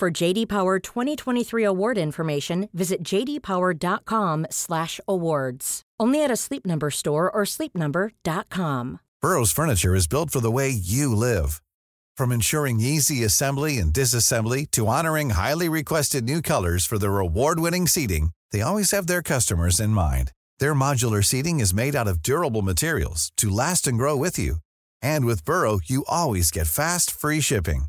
For JD Power 2023 award information, visit jdpower.com/awards. Only at a Sleep Number store or sleepnumber.com. Burrow's furniture is built for the way you live. From ensuring easy assembly and disassembly to honoring highly requested new colors for their award-winning seating, they always have their customers in mind. Their modular seating is made out of durable materials to last and grow with you. And with Burrow, you always get fast, free shipping.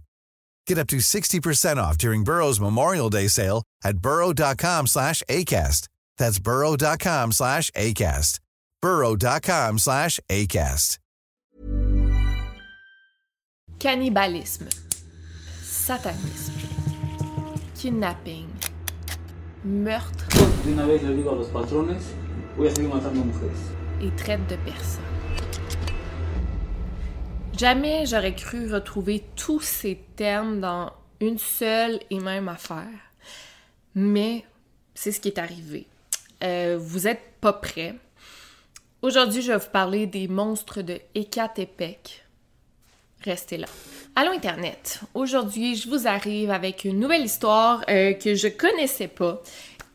Get up to 60% off during Burrow's Memorial Day sale at burrow.com slash ACAST. That's burrow.com slash ACAST. burrow.com slash ACAST. Cannibalisme, satanisme, kidnapping, meurtre De una vez le digo a los patrones, voy a seguir matando mujeres. et traite de personnes. Jamais j'aurais cru retrouver tous ces termes dans une seule et même affaire. Mais c'est ce qui est arrivé. Euh, vous êtes pas prêts. Aujourd'hui, je vais vous parler des monstres de Ecatepec. Restez là. Allô Internet. Aujourd'hui, je vous arrive avec une nouvelle histoire euh, que je connaissais pas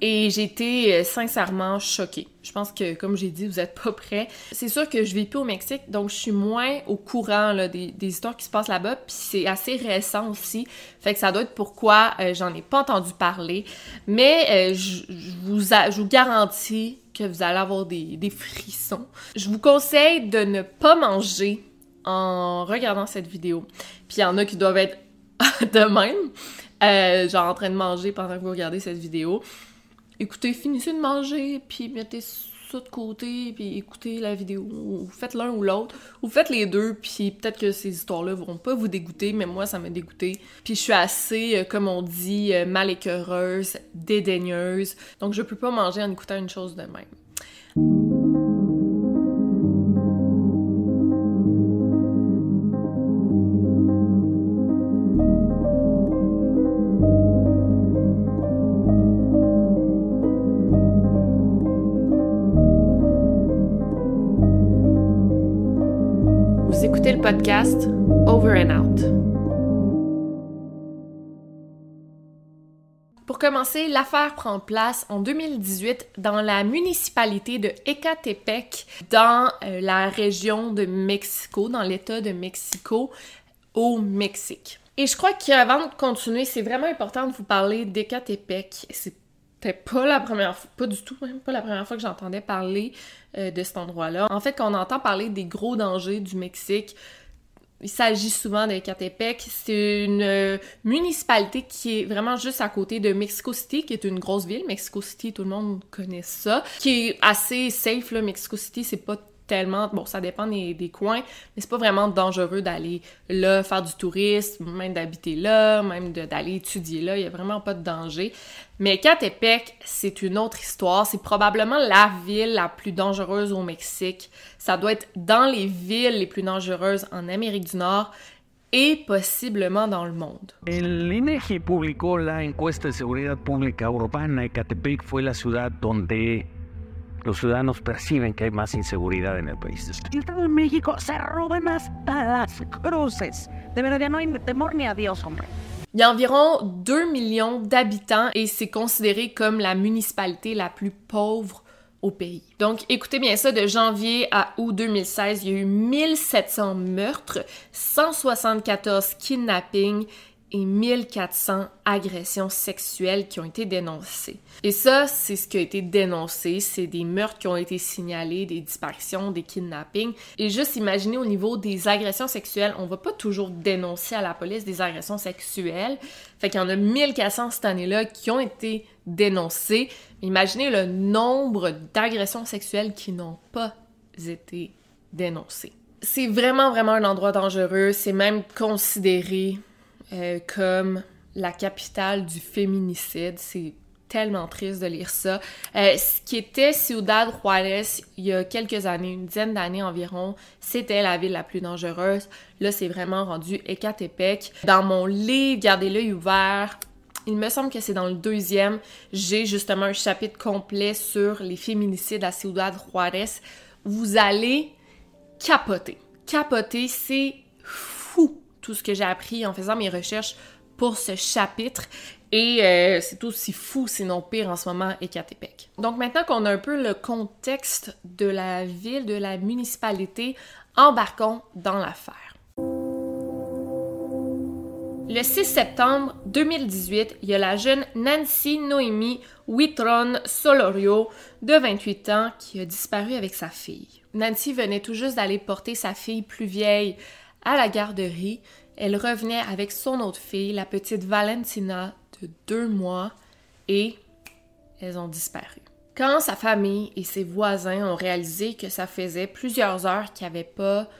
et été euh, sincèrement choquée. Je pense que, comme j'ai dit, vous êtes pas prêts. C'est sûr que je vis plus au Mexique, donc je suis moins au courant des, histoires qui se passent là-bas, puis c'est assez récent aussi. Fait que ça doit être pourquoi euh, j'en ai pas entendu parler. Mais euh, je, vous, garantis que vous allez avoir des, des frissons. Je vous conseille de ne pas manger en regardant cette vidéo. Puis il y en a qui doivent être de même, euh, genre en train de manger pendant que vous regardez cette vidéo. Écoutez, finissez de manger, puis mettez ça de côté, puis écoutez la vidéo. Ou faites l'un ou l'autre, ou faites les deux, puis peut-être que ces histoires-là vont pas vous dégoûter, mais moi, ça m'a dégoûté. Puis je suis assez, euh, comme on dit, euh, malécœureuse, dédaigneuse, donc je peux pas manger en écoutant une chose de même. Écoutez le podcast Over and Out. Pour commencer, l'affaire prend place en 2018 dans la municipalité de Ecatepec, dans euh, la région de Mexico, dans l'État de Mexico, au Mexique. Et je crois qu'avant de continuer, c'est vraiment important de vous parler d'Ecatepec. C'était pas la première fois, pas du tout, même pas la première fois que j'entendais parler euh, de cet endroit-là. En fait, quand on entend parler des gros dangers du Mexique, il s'agit souvent d'Ecatepec. C'est une euh, municipalité qui est vraiment juste à côté de Mexico City, qui est une grosse ville. Mexico City, tout le monde connaît ça. Qui est assez safe, là. Mexico City, c'est pas tellement... Bon, ça dépend des, des coins, mais c'est pas vraiment dangereux d'aller là, faire du tourisme, même d'habiter là, même d'aller étudier là. Il y a vraiment pas de danger. Mais Ecatepec, c'est une autre histoire. C'est probablement la ville la plus dangereuse au Mexique. Ça doit être dans les villes les plus dangereuses en Amérique du Nord et possiblement dans le monde. El INEGI publicó la encuesta de seguridad pública urbana. Ecatepec fue la ciudad donde los ciudadanos perciben que hay más inseguridad en el país. El Estado de México se roban hasta las cruces. De verdad, ya no hay temor ni a Dios, hombre. Il y a environ 2 millions d'habitants et c'est considéré comme la municipalité la plus pauvre au pays. Donc écoutez bien ça, de janvier à août 2016, il y a eu 1700 meurtres, 174 kidnappings et 1400 agressions sexuelles qui ont été dénoncées. Et ça, c'est ce qui a été dénoncé, c'est des meurtres qui ont été signalés, des disparitions, des kidnappings. Et juste imaginez au niveau des agressions sexuelles, on va pas toujours dénoncer à la police des agressions sexuelles. Fait qu'il y en a 1400 cette année-là qui ont été dénoncées. Imaginez le nombre d'agressions sexuelles qui n'ont pas été dénoncées. C'est vraiment, vraiment un endroit dangereux. C'est même considéré euh, comme la capitale du féminicide. C'est tellement triste de lire ça. Euh, ce qui était Ciudad Juárez il y a quelques années, une dizaine d'années environ, c'était la ville la plus dangereuse. Là, c'est vraiment rendu Ecatepec. Dans mon livre, gardez l'œil ouvert. Il me semble que c'est dans le deuxième. J'ai justement un chapitre complet sur les féminicides à Ciudad Juárez. Vous allez capoter. Capoter, c'est tout ce que j'ai appris en faisant mes recherches pour ce chapitre. Et euh, c'est aussi fou, sinon pire en ce moment, Ecatepec. Donc maintenant qu'on a un peu le contexte de la ville, de la municipalité, embarquons dans l'affaire. Le 6 septembre 2018, il y a la jeune Nancy Noémie Witron Solorio, de 28 ans, qui a disparu avec sa fille. Nancy venait tout juste d'aller porter sa fille plus vieille à la garderie. Elle revenait avec son autre fille, la petite Valentina, de deux mois, et elles ont disparu. Quand sa famille et ses voisins ont réalisé que ça faisait plusieurs heures qu'il n'y avait pas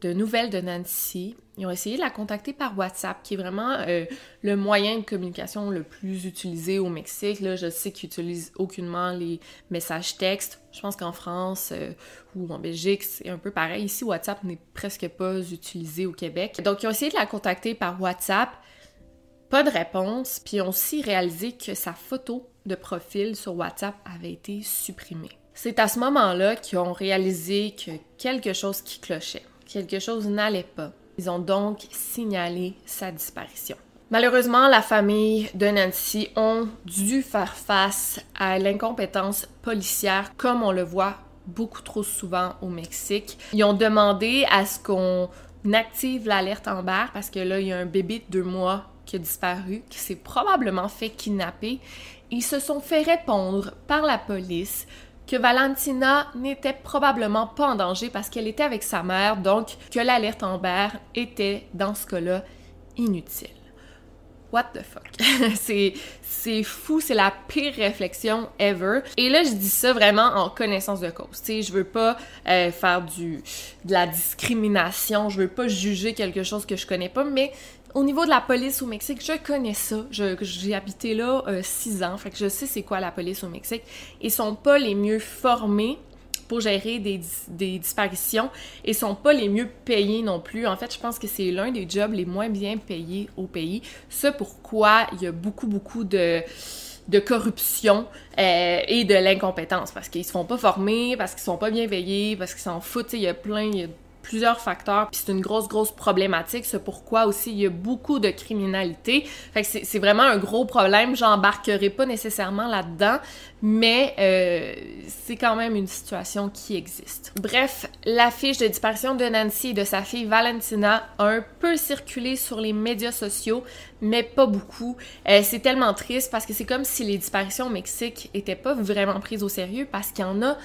de nouvelles de Nancy, ils ont essayé de la contacter par WhatsApp, qui est vraiment euh, le moyen de communication le plus utilisé au Mexique. Là, je sais qu'ils n'utilisent aucunement les messages textes. Je pense qu'en France euh, ou en Belgique, c'est un peu pareil. Ici, WhatsApp n'est presque pas utilisé au Québec. Donc, ils ont essayé de la contacter par WhatsApp. Pas de réponse. Puis, ils ont aussi réalisé que sa photo de profil sur WhatsApp avait été supprimée. C'est à ce moment-là qu'ils ont réalisé que quelque chose qui clochait, quelque chose n'allait pas. Ils ont donc signalé sa disparition. Malheureusement, la famille de Nancy ont dû faire face à l'incompétence policière comme on le voit beaucoup trop souvent au Mexique. Ils ont demandé à ce qu'on active l'alerte Amber parce que là, il y a un bébé de deux mois qui a disparu, qui s'est probablement fait kidnapper. Ils se sont fait répondre par la police que Valentina n'était probablement pas en danger parce qu'elle était avec sa mère, donc que l'alerte Amber était, dans ce cas-là, inutile. What the fuck? c'est, fou, c'est la pire réflexion ever. Et là, je dis ça vraiment en connaissance de cause. Tu je veux pas euh, faire du, de la discrimination, je veux pas juger quelque chose que je connais pas, mais au niveau de la police au Mexique, je connais ça. j'ai habité là euh, six ans, je sais c'est quoi la police au Mexique. Ils sont pas les mieux formés pour gérer des, des, disparitions et sont pas les mieux payés non plus. En fait, je pense que c'est l'un des jobs les moins bien payés au pays. C'est pourquoi il y a beaucoup, beaucoup de corruption euh, et de l'incompétence parce qu'ils se font pas former, parce qu'ils sont pas bien payés, parce qu'ils s'en foutent. Il y a plein, plusieurs facteurs, puis c'est une grosse, grosse problématique. C'est pourquoi aussi il y a beaucoup de criminalité. Fait que c'est vraiment un gros problème. J'embarquerai pas nécessairement là-dedans, mais euh, c'est quand même une situation qui existe. Bref, l'affiche de disparition de Nancy et de sa fille Valentina a un peu circulé sur les médias sociaux, mais pas beaucoup. Euh, c'est tellement triste parce que c'est comme si les disparitions au Mexique étaient pas vraiment prises au sérieux parce qu'il y en a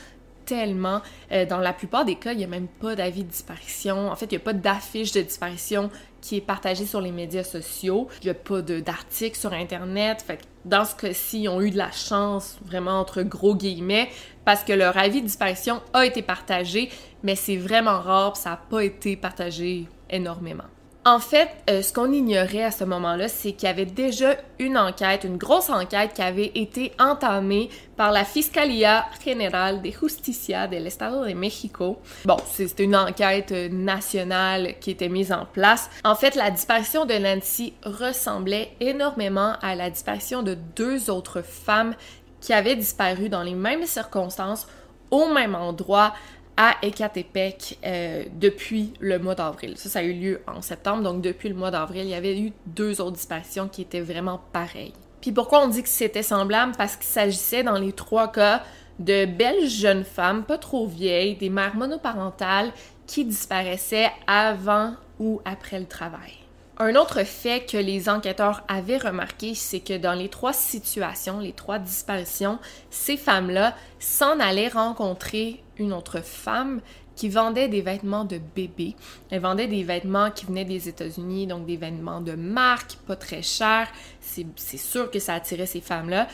tellement. Euh, dans la plupart des cas, il n'y a même pas d'avis de disparition. En fait, il n'y a pas d'affiche de disparition qui est partagée sur les médias sociaux. Il n'y a pas d'article sur Internet. Fait dans ce cas-ci, ils ont eu de la chance, vraiment entre gros guillemets, parce que leur avis de disparition a été partagé, mais c'est vraiment rare, ça n'a pas été partagé énormément. En fait, euh, ce qu'on ignorait à ce moment-là, c'est qu'il y avait déjà une enquête, une grosse enquête qui avait été entamée par la Fiscalía General de Justicia del Estado de México. Bon, c'était une enquête nationale qui était mise en place. En fait, la disparition de Nancy ressemblait énormément à la disparition de deux autres femmes qui avaient disparu dans les mêmes circonstances, au même endroit, à Ecatepec euh, depuis le mois d'avril. Ça, ça a eu lieu en septembre, donc depuis le mois d'avril, il y avait eu deux autres disparitions qui étaient vraiment pareilles. Puis pourquoi on dit que c'était semblable? Parce qu'il s'agissait dans les trois cas de belles jeunes femmes, pas trop vieilles, des mères monoparentales qui disparaissaient avant ou après le travail. Un autre fait que les enquêteurs avaient remarqué, c'est que dans les trois situations, les trois disparitions, ces femmes-là s'en allaient rencontrer une autre femme qui vendait des vêtements de bébé. Elle vendait des vêtements qui venaient des États-Unis, donc des vêtements de marque, pas très chers. C'est sûr que ça attirait ces femmes-là.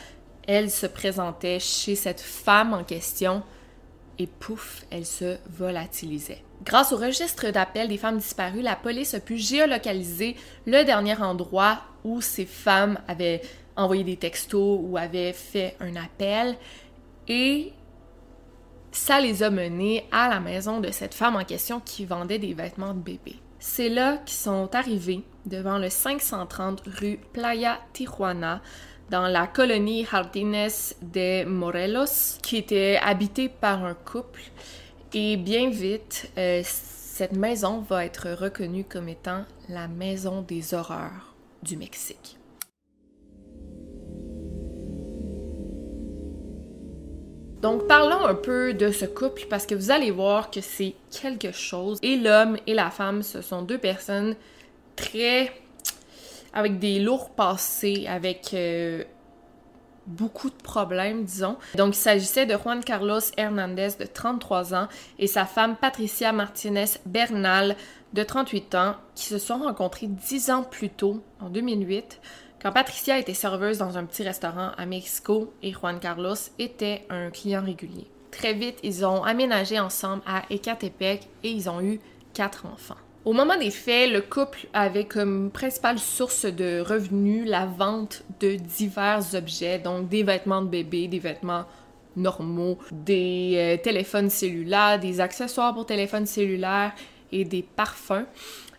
Elle se présentait chez cette femme en question et pouf, elle se volatilisait. Grâce au registre d'appel des femmes disparues, la police a pu géolocaliser le dernier endroit où ces femmes avaient envoyé des textos ou avaient fait un appel et ça les a menés à la maison de cette femme en question qui vendait des vêtements de bébé. C'est là qu'ils sont arrivés devant le 530 rue Playa Tijuana dans la colonie Jardines de Morelos qui était habitée par un couple et bien vite euh, cette maison va être reconnue comme étant la maison des horreurs du Mexique. Donc parlons un peu de ce couple parce que vous allez voir que c'est quelque chose. Et l'homme et la femme, ce sont deux personnes très... avec des lourds passés, avec euh, beaucoup de problèmes, disons. Donc il s'agissait de Juan Carlos Hernandez de 33 ans et sa femme Patricia Martinez Bernal de 38 ans qui se sont rencontrés 10 ans plus tôt, en 2008 quand Patricia était serveuse dans un petit restaurant à Mexico et Juan Carlos était un client régulier. Très vite, ils ont aménagé ensemble à Ecatepec et ils ont eu quatre enfants. Au moment des faits, le couple avait comme principale source de revenus la vente de divers objets, donc des vêtements de bébé, des vêtements normaux, des euh, téléphones cellulaires, des accessoires pour téléphones cellulaires et des parfums.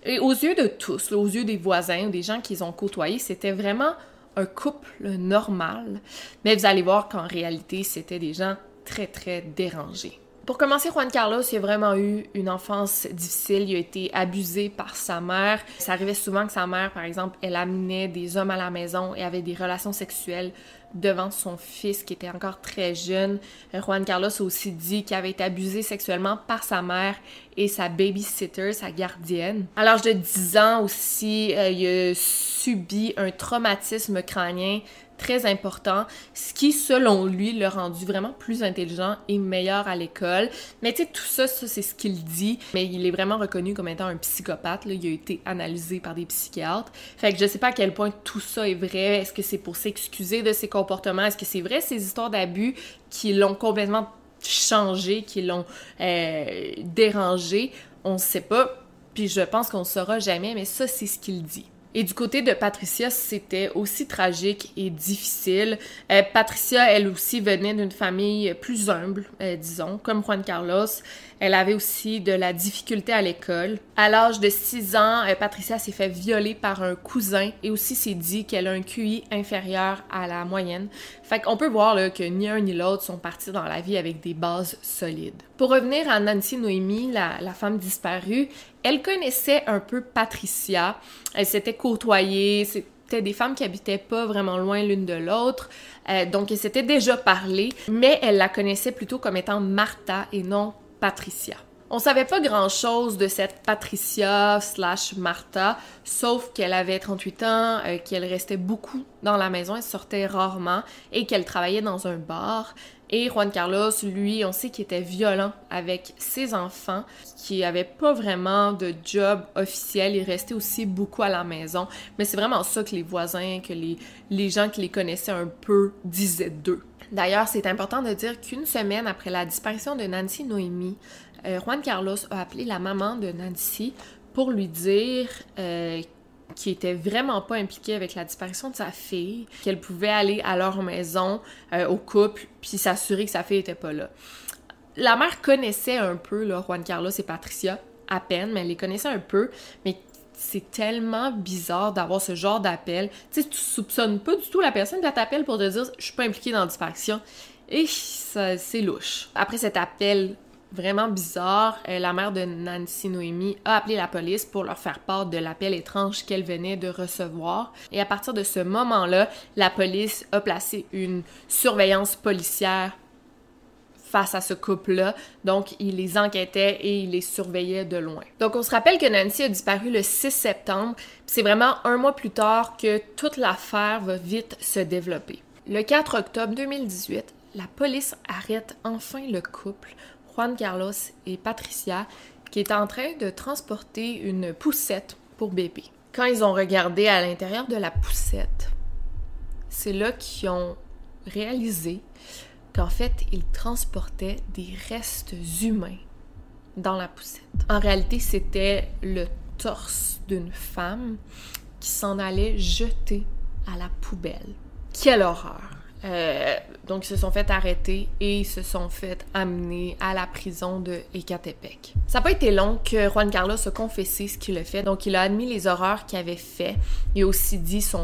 Et aux yeux de tous, aux yeux des voisins ou des gens qu'ils ont côtoyés, c'était vraiment un couple normal. Mais vous allez voir qu'en réalité, c'était des gens très, très dérangés. Pour commencer, Juan Carlos, il a vraiment eu une enfance difficile. Il a été abusé par sa mère. Ça arrivait souvent que sa mère, par exemple, elle amenait des hommes à la maison et avait des relations sexuelles devant son fils qui était encore très jeune. Juan Carlos a aussi dit qu'il avait été abusé sexuellement par sa mère et sa babysitter, sa gardienne. À l'âge de 10 ans aussi, euh, il a subi un traumatisme crânien très important, ce qui, selon lui, l'a rendu vraiment plus intelligent et meilleur à l'école. Mais tu sais, tout ça, ça c'est ce qu'il dit, mais il est vraiment reconnu comme étant un psychopathe. Il a été analysé par des psychiatres. Fait que je sais pas à quel point tout ça est vrai. Est-ce que c'est pour s'excuser de ses comportements? Est-ce que c'est vrai ces histoires d'abus qui l'ont complètement changé, qui l'ont euh, dérangé? On sait pas. Puis je pense qu'on ne saura jamais, mais ça, c'est ce qu'il dit. Et du côté de Patricia, c'était aussi tragique et difficile. Euh, Patricia, elle aussi, venait d'une famille plus humble, euh, disons, comme Juan Carlos. Elle avait aussi de la difficulté à l'école. À l'âge de 6 ans, euh, Patricia s'est fait violer par un cousin et aussi s'est dit qu'elle a un QI inférieur à la moyenne. Fait qu'on peut voir là, que ni un ni l'autre sont partis dans la vie avec des bases solides. Pour revenir à Nancy Noémie, la, femme disparue, elle connaissait un peu Patricia. Elle s'était côtoyée. C'était des femmes qui habitaient pas vraiment loin l'une de l'autre. Euh, donc, elle s'était déjà parlé, mais elle la connaissait plutôt comme étant Martha et non Patricia. On savait pas grand chose de cette Patricia slash Martha, sauf qu'elle avait 38 ans, euh, qu'elle restait beaucoup dans la maison, elle sortait rarement et qu'elle travaillait dans un bar. Et Juan Carlos, lui, on sait qu'il était violent avec ses enfants, qui avait pas vraiment de job officiel, il restait aussi beaucoup à la maison. Mais c'est vraiment ça que les voisins, que les, les gens qui les connaissaient un peu disaient d'eux. D'ailleurs, c'est important de dire qu'une semaine après la disparition de Nancy Noémie, euh, Juan Carlos a appelé la maman de Nancy pour lui dire euh, qu'il était vraiment pas impliqué avec la disparition de sa fille, qu'elle pouvait aller à leur maison euh, au couple puis s'assurer que sa fille était pas là. La mère connaissait un peu là, Juan Carlos et Patricia, à peine, mais elle les connaissait un peu, mais c'est tellement bizarre d'avoir ce genre d'appel. Tu sais, tu soupçonnes pas du tout la personne qui t'appelle pour te dire je suis pas impliquée dans la disparition. Et c'est louche. Après cet appel vraiment bizarre, euh, la mère de Nancy Noémie a appelé la police pour leur faire part de l'appel étrange qu'elle venait de recevoir. Et à partir de ce moment-là, la police a placé une surveillance policière face à ce couple-là. Donc, il les enquêtait et il les surveillait de loin. Donc, on se rappelle que Nancy a disparu le 6 septembre. C'est vraiment un mois plus tard que toute l'affaire va vite se développer. Le 4 octobre 2018, la police arrête enfin le couple, Juan Carlos et Patricia, qui est en train de transporter une poussette pour bébé. Quand ils ont regardé à l'intérieur de la poussette, c'est là qu'ils ont réalisé qu'en fait, il transportait des restes humains dans la poussette. En réalité, c'était le torse d'une femme qui s'en allait jeter à la poubelle. Quelle horreur! Euh, donc, ils se sont fait arrêter et ils se sont fait amener à la prison de Ecatepec. Ça n'a pas été long que Juan Carlos a confessé ce qu'il a fait. Donc, il a admis les horreurs qu'il avait fait. Il a aussi dit son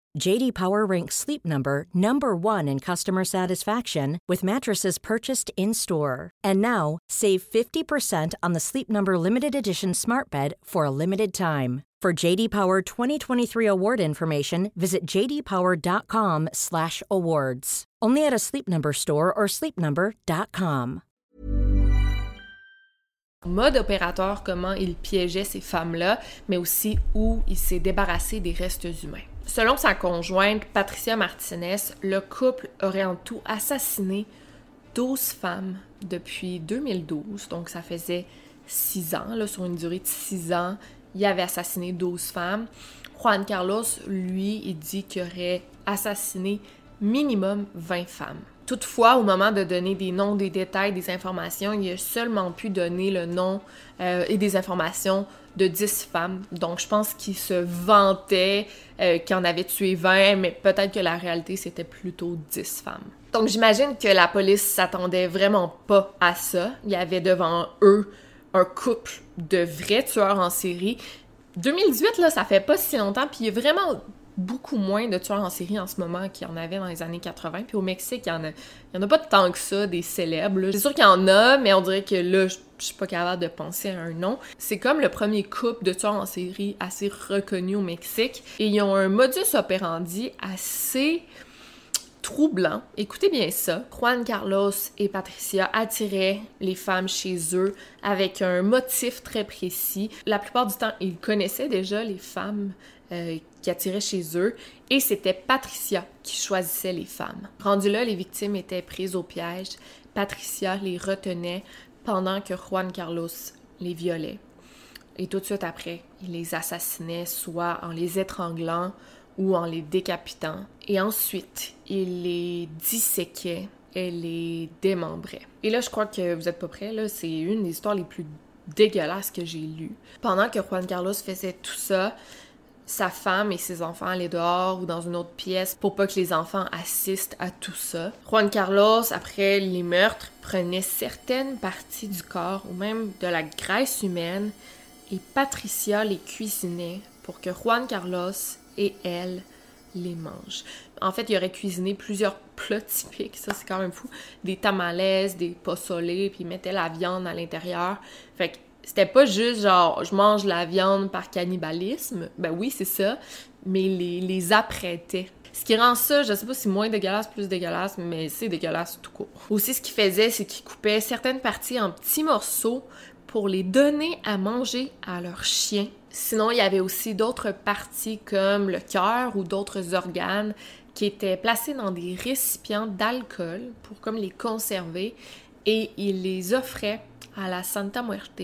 JD Power ranks Sleep Number number 1 in customer satisfaction with mattresses purchased in-store. And now, save 50% on the Sleep Number limited edition Smart Bed for a limited time. For JD Power 2023 award information, visit jdpower.com/awards. Only at a Sleep Number store or sleepnumber.com. mode opératoire, comment il piégeait ces femmes-là, mais aussi où il s'est débarrassé des restes humains. Selon sa conjointe, Patricia Martinez, le couple aurait en tout assassiné 12 femmes depuis 2012, donc ça faisait 6 ans, sur une durée de 6 ans, il avait assassiné 12 femmes. Juan Carlos, lui, il dit qu'il aurait assassiné minimum 20 femmes. Toutefois, au moment de donner des noms, des détails, des informations, il a seulement pu donner le nom euh, et des informations de 10 femmes. Donc, je pense qu'il se vantait euh, qu'il en avait tué 20, mais peut-être que la réalité, c'était plutôt 10 femmes. Donc, j'imagine que la police s'attendait vraiment pas à ça. Il y avait devant eux un couple de vrais tueurs en série. 2018, là, ça fait pas si longtemps, puis il y vraiment beaucoup moins de tueurs en série en ce moment qu'il y en avait dans les années 80. Puis au Mexique, il y en a, en a pas tant que ça, des célèbres. C'est sûr qu'il y en a, mais on dirait que là, je, je suis pas capable de penser à un nom. C'est comme le premier couple de tueurs en série assez reconnu au Mexique. Et ils ont un modus operandi assez troublant. Écoutez bien ça. Juan Carlos et Patricia attiraient les femmes chez eux avec un motif très précis. La plupart du temps, ils connaissaient déjà les femmes euh, qui attiraient chez eux et c'était Patricia qui choisissait les femmes. Rendu là, les victimes étaient prises au piège. Patricia les retenait pendant que Juan Carlos les violait. Et tout de suite après, il les assassinait soit en les étranglant ou en les décapitant. Et ensuite, il les disséquait et les démembrait. Et là, je crois que vous êtes pas prêts, là. C'est une des histoires les plus dégueulasses que j'ai lues. Pendant que Juan Carlos faisait tout ça, sa femme et ses enfants allaient dehors ou dans une autre pièce pour pas que les enfants assistent à tout ça. Juan Carlos, après les meurtres, prenait certaines parties du corps ou même de la graisse humaine et Patricia les cuisinait pour que Juan Carlos et elle les mangent. En fait, il aurait cuisiné plusieurs plats typiques, ça c'est quand même fou. Des tamales, des pozolés, puis il mettait la viande à l'intérieur. Fait c'était pas juste genre je mange la viande par cannibalisme, ben oui c'est ça, mais les, les apprêtait. Ce qui rend ça, je sais pas si moins dégueulasse, plus dégueulasse, mais c'est dégueulasse tout court. Aussi, ce qu'il faisait, c'est qu'il coupait certaines parties en petits morceaux pour les donner à manger à leurs chiens. Sinon, il y avait aussi d'autres parties comme le cœur ou d'autres organes qui étaient placés dans des récipients d'alcool pour comme les conserver et il les offrait à la Santa Muerte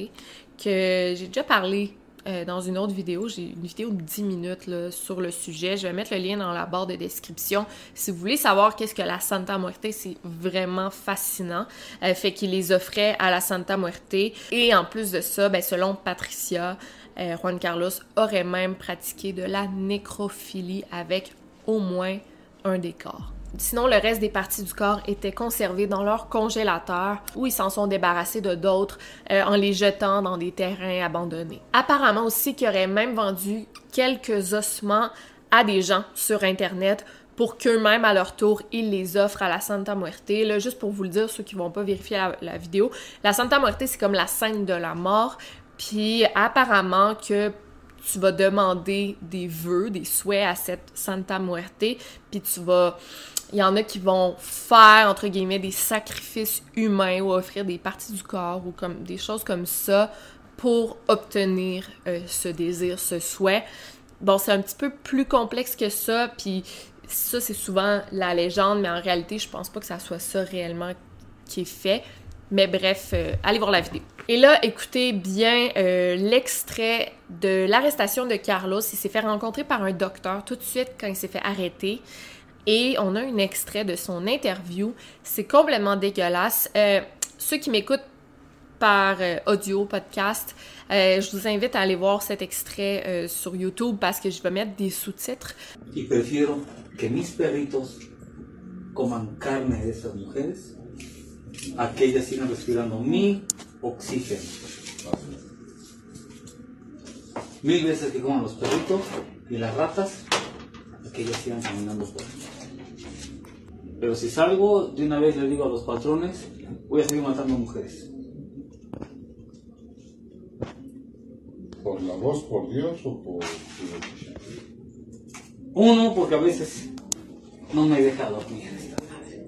que j'ai déjà parlé euh, dans une autre vidéo. J'ai une vidéo de 10 minutes sur le sujet. Je vais mettre le lien dans la barre de description. Si vous voulez savoir qu'est-ce que la Santa Muerte, c'est vraiment fascinant. Euh, fait qu'il les offrait à la Santa Muerte. Et en plus de ça, ben, selon Patricia, euh, Juan Carlos aurait même pratiqué de la nécrophilie avec au moins un des corps. Sinon, le reste des parties du corps étaient conservées dans leur congélateur où ils s'en sont débarrassés de d'autres euh, en les jetant dans des terrains abandonnés. Apparemment aussi qu'ils auraient même vendu quelques ossements à des gens sur Internet pour qu'eux-mêmes, à leur tour, ils les offrent à la Santa Muerte. Là, juste pour vous le dire, ceux qui vont pas vérifier la, vidéo, la Santa Muerte, c'est comme la scène de la mort. Puis apparemment que tu vas demander des vœux, des souhaits à cette Santa Muerte, puis tu vas... Il y en a qui vont faire, entre guillemets, des sacrifices humains ou offrir des parties du corps ou comme des choses comme ça pour obtenir euh, ce désir, ce souhait. Bon, c'est un petit peu plus complexe que ça, puis ça, c'est souvent la légende, mais en réalité, je pense pas que ça soit ça réellement qui est fait. Mais bref, euh, allez voir la vidéo. Et là, écoutez bien euh, l'extrait de l'arrestation de Carlos. Il s'est fait rencontrer par un docteur tout de suite quand il s'est fait arrêter. Et on a un extrait de son interview. C'est complètement dégueulasse. Euh, ceux qui m'écoutent par audio, podcast, je vous invite à aller voir cet extrait sur YouTube parce que je vais mettre des sous-titres. Y prefiero que mis perritos coman carne de estas mujeres a que ellas sigan respirando mi oxígeno. Mil veces que coman los perritos y las ratas a que ellas sigan caminando por. Pero si salgo, de una vez le digo a los patrones, voy a seguir matando mujeres. ¿Por la voz, por Dios o por Uno, porque a veces no me deja dormir esta madre.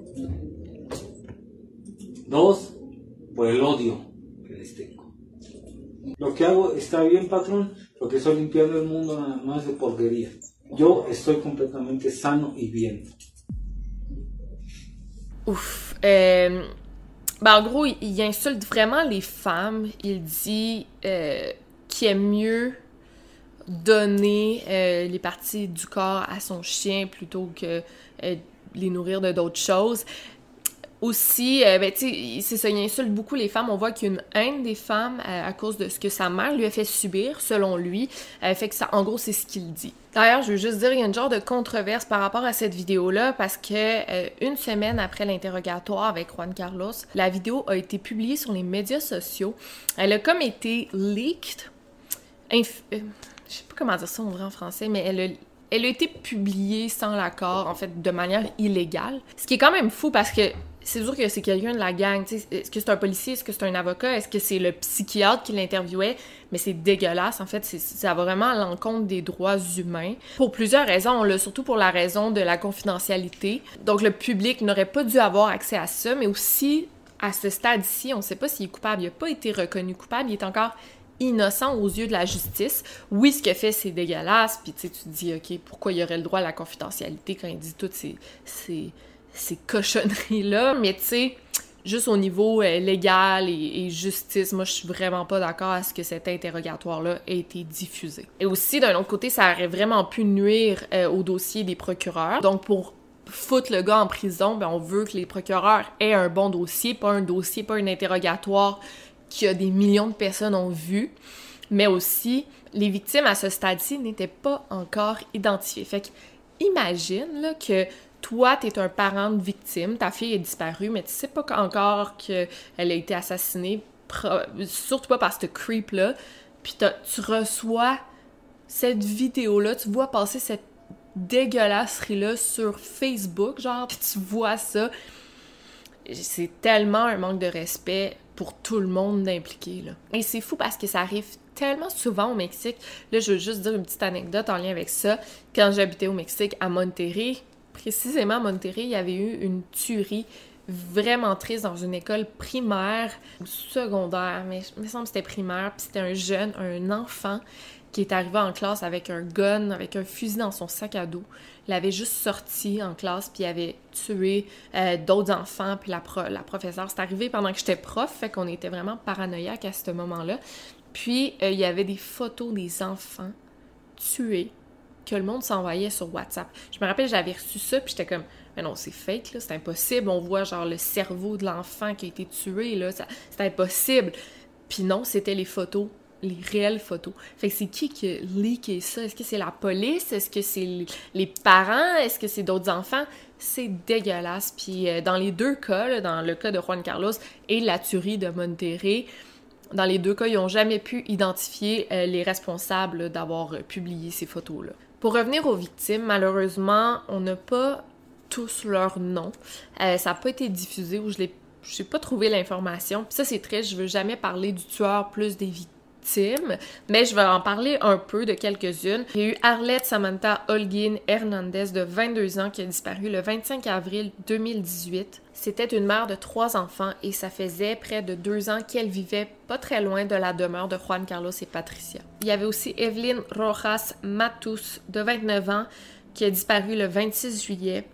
Dos, por el odio que les tengo. Lo que hago está bien, patrón, porque estoy limpiando el mundo nada más de porquería. Yo estoy completamente sano y bien. Ouf. Euh, ben en gros, il, insulte vraiment les femmes. Il dit euh, qu'il aime mieux donner euh, les parties du corps à son chien plutôt que les nourrir de d'autres choses. Aussi, euh, ben, tu c'est ça, il insulte beaucoup les femmes. On voit qu'il y a une haine des femmes euh, à cause de ce que sa mère lui a fait subir, selon lui. Euh, fait que ça, en gros, c'est ce qu'il dit. D'ailleurs, je veux juste dire, il y a une genre de controverse par rapport à cette vidéo-là parce que euh, une semaine après l'interrogatoire avec Juan Carlos, la vidéo a été publiée sur les médias sociaux. Elle a comme été leaked. Inf- euh, je sais pas comment dire ça en vrai en français, mais elle elle a été publiée sans l'accord, en fait, de manière illégale. Ce qui est quand même fou parce que c'est sûr que c'est quelqu'un de la gang. Est-ce que c'est un policier? Est-ce que c'est un avocat? Est-ce que c'est le psychiatre qui l'interviewait? Mais c'est dégueulasse. En fait, ça va vraiment à l'encontre des droits humains. Pour plusieurs raisons. Là, surtout pour la raison de la confidentialité. Donc, le public n'aurait pas dû avoir accès à ça, mais aussi, à ce stade-ci, on ne sait pas s'il est coupable. Il n'a pas été reconnu coupable. Il est encore innocent aux yeux de la justice. Oui, ce qu'il fait, c'est dégueulasse, puis tu te dis, OK, pourquoi il aurait le droit à la confidentialité quand il dit toutes ces, ces cochonneries-là, mais tu sais, juste au niveau euh, légal et, justice, moi, je suis vraiment pas d'accord à ce que cet interrogatoire-là ait été diffusé. Et aussi, d'un autre côté, ça aurait vraiment pu nuire euh, au dossier des procureurs. Donc, pour foutre le gars en prison, ben on veut que les procureurs aient un bon dossier, pas un dossier, pas un interrogatoire que des millions de personnes ont vu, mais aussi les victimes à ce stade-ci n'étaient pas encore identifiées. Fait que imagine là, que toi, tu es un parent de victime, ta fille est disparue, mais tu sais pas encore qu'elle a été assassinée, surtout pas par ce creep-là, puis tu reçois cette vidéo-là, tu vois passer cette dégueulasserie-là sur Facebook, genre, puis tu vois ça. C'est tellement un manque de respect pour tout le monde d'impliqué, là. Et c'est fou parce que ça arrive tellement souvent au Mexique. Là, je veux juste dire une petite anecdote en lien avec ça. Quand j'habitais au Mexique, à Monterrey, précisément à Monterrey, il y avait eu une tuerie vraiment triste dans une école primaire ou secondaire, mais il me semble que c'était primaire, puis c'était un jeune, un enfant qui est arrivé en classe avec un gun, avec un fusil dans son sac à dos. Il avait juste sorti en classe, puis il avait tué euh, d'autres enfants, puis la, pro- la professeure. C'est arrivé pendant que j'étais prof, fait qu'on était vraiment paranoïaque à ce moment-là. Puis, euh, il y avait des photos des enfants tués que le monde s'envoyait sur WhatsApp. Je me rappelle, j'avais reçu ça, puis j'étais comme, mais non, c'est fake, c'est impossible. On voit, genre, le cerveau de l'enfant qui a été tué, là, c'est impossible. Puis non, c'était les photos, les réelles photos. Fait que c'est qui qui a leaké ça? Est-ce que c'est la police? Est-ce que c'est les parents? Est-ce que c'est d'autres enfants? C'est dégueulasse. Puis euh, dans les deux cas, dans le cas de Juan Carlos et la tuerie de Monterrey, dans les deux cas, ils n'ont jamais pu identifier euh, les responsables d'avoir euh, publié ces photos-là. Pour revenir aux victimes, malheureusement, on n'a pas tous leurs noms. Euh, ça n'a pas été diffusé ou je l'ai j'ai pas trouvé l'information. Ça, c'est triste. Je veux jamais parler du tueur plus des victimes, mais je vais en parler un peu de quelques-unes. Il y a eu Arlette Samantha Holguin Hernandez de 22 ans qui a disparu le 25 avril 2018. C'était une mère de trois enfants et ça faisait près de deux ans qu'elle vivait pas très loin de la demeure de Juan Carlos et Patricia. Il y avait aussi Evelyn Rojas Matus de 29 ans qui a disparu le 26 juillet.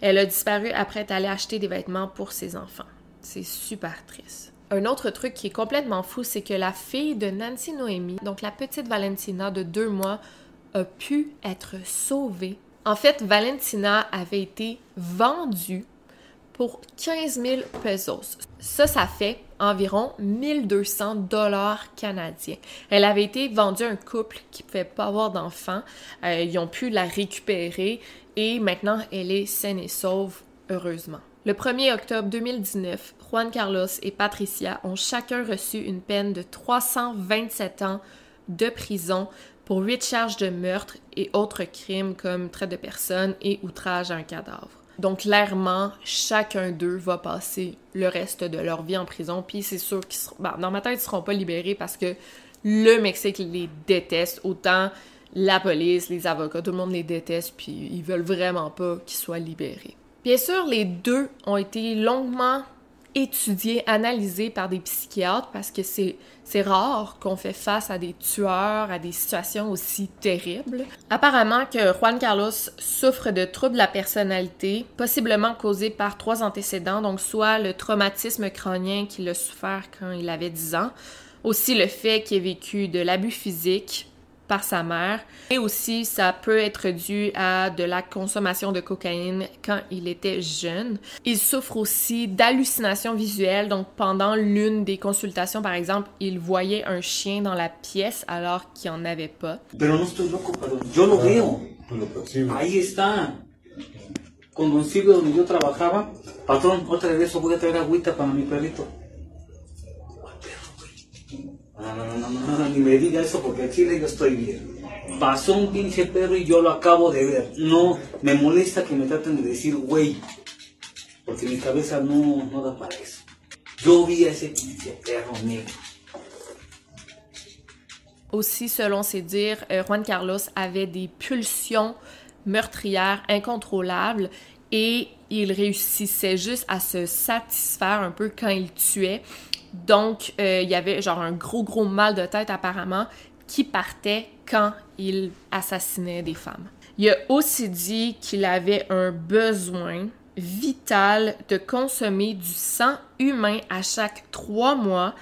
Elle a disparu après être allée acheter des vêtements pour ses enfants. C'est super triste. Un autre truc qui est complètement fou, c'est que la fille de Nancy Noémie, donc la petite Valentina de deux mois, a pu être sauvée. En fait, Valentina avait été vendue pour 15 000 pesos. Ça, ça fait environ 1200 dollars canadiens. Elle avait été vendue à un couple qui ne pouvait pas avoir d'enfants. Euh, ils ont pu la récupérer et maintenant elle est saine et sauve, heureusement. Le 1er octobre 2019, Juan Carlos et Patricia ont chacun reçu une peine de 327 ans de prison pour huit charges de meurtre et autres crimes comme traite de personnes et outrage à un cadavre. Donc clairement, chacun d'eux va passer le reste de leur vie en prison. Puis c'est sûr qu'ils seront, ben, dans ma tête, ils seront pas libérés parce que le Mexique les déteste autant la police, les avocats, tout le monde les déteste. Puis ils veulent vraiment pas qu'ils soient libérés. Bien sûr, les deux ont été longuement étudiés, analysés par des psychiatres parce que c'est, rare qu'on fait face à des tueurs, à des situations aussi terribles. Apparemment que Juan Carlos souffre de troubles de la personnalité, possiblement causés par trois antécédents, donc soit le traumatisme crânien qu'il a souffert quand il avait 10 ans, aussi le fait qu'il ait vécu de l'abus physique, par sa mère. Et aussi, ça peut être dû à de la consommation de cocaïne quand il était jeune. Il souffre aussi d'hallucinations visuelles. Donc, pendant l'une des consultations, par exemple, il voyait un chien dans la pièce alors qu'il n'y en avait pas. Con Don Silvio, donde yo trabajaba, patrón, otra vez voy a traer agüita para mi perrito. No, ni me diga eso porque en Chile yo estoy bien. Pasó un pinche perro y yo lo acabo de ver. No, me molesta que me traten de decir güey, porque mi cabeza no, no da para eso. Yo vi a ese pinche perro negro. Aussi, selon ses dires, euh, Juan Carlos avait des pulsions meurtrières incontrôlables et il réussissait juste à se satisfaire un peu quand il tuait. Donc, euh, il y avait genre un gros, gros mal de tête apparemment qui partait quand il assassinait des femmes. Il a aussi dit qu'il avait un besoin vital de consommer du sang humain à chaque trois mois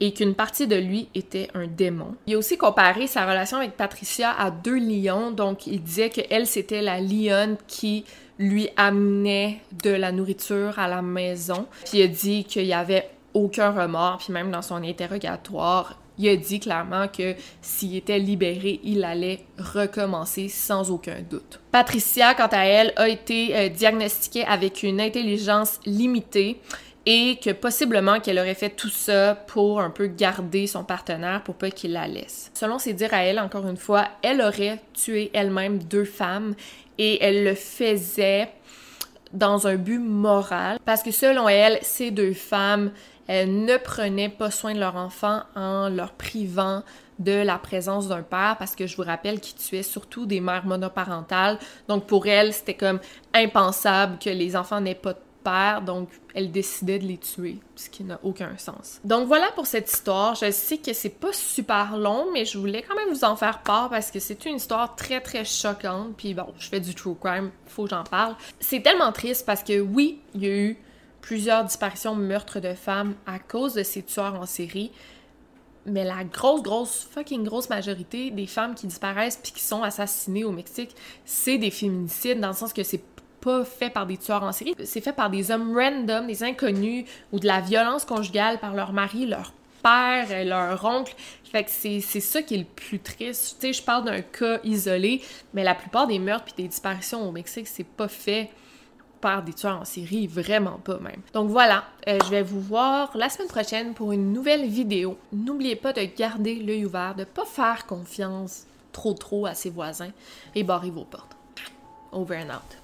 et qu'une partie de lui était un démon. Il a aussi comparé sa relation avec Patricia à deux lions, donc il disait qu'elle c'était la lionne qui lui amenait de la nourriture à la maison. Puis il a dit qu'il y avait aucun remords, puis même dans son interrogatoire, il a dit clairement que s'il était libéré, il allait recommencer sans aucun doute. Patricia, quant à elle, a été euh, diagnostiquée avec une intelligence limitée et que possiblement qu'elle aurait fait tout ça pour un peu garder son partenaire pour pas qu'il la laisse. Selon ses dires à elle, encore une fois, elle aurait tué elle-même deux femmes et elle le faisait dans un but moral parce que selon elle, ces deux femmes elles ne prenaient pas soin de leur enfant en leur privant de la présence d'un père parce que je vous rappelle qu'ils tuaient surtout des mères monoparentales. Donc pour elles, c'était comme impensable que les enfants n'aient pas de père, donc elle décidait de les tuer, ce qui n'a aucun sens. Donc voilà pour cette histoire. Je sais que c'est pas super long, mais je voulais quand même vous en faire part parce que c'est une histoire très très choquante. Puis bon, je fais du true crime, faut que j'en parle. C'est tellement triste parce que oui, il y a eu plusieurs disparitions, meurtres de femmes à cause de ces tueurs en série. Mais la grosse, grosse, fucking grosse majorité des femmes qui disparaissent puis qui sont assassinées au Mexique, c'est des féminicides dans le sens que c'est pas fait par des tueurs en série, c'est fait par des hommes random, des inconnus ou de la violence conjugale par leur mari, leur père, leur oncle. Fait que c'est ça qui est le plus triste. Tu sais, je parle d'un cas isolé, mais la plupart des meurtres puis des disparitions au Mexique, c'est pas fait par des tueurs en série, vraiment pas même. Donc voilà, euh, je vais vous voir la semaine prochaine pour une nouvelle vidéo. N'oubliez pas de garder l'œil ouvert, de pas faire confiance trop trop à ses voisins et barrez vos portes. Over and out.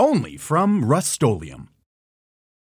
only from Rust-Oleum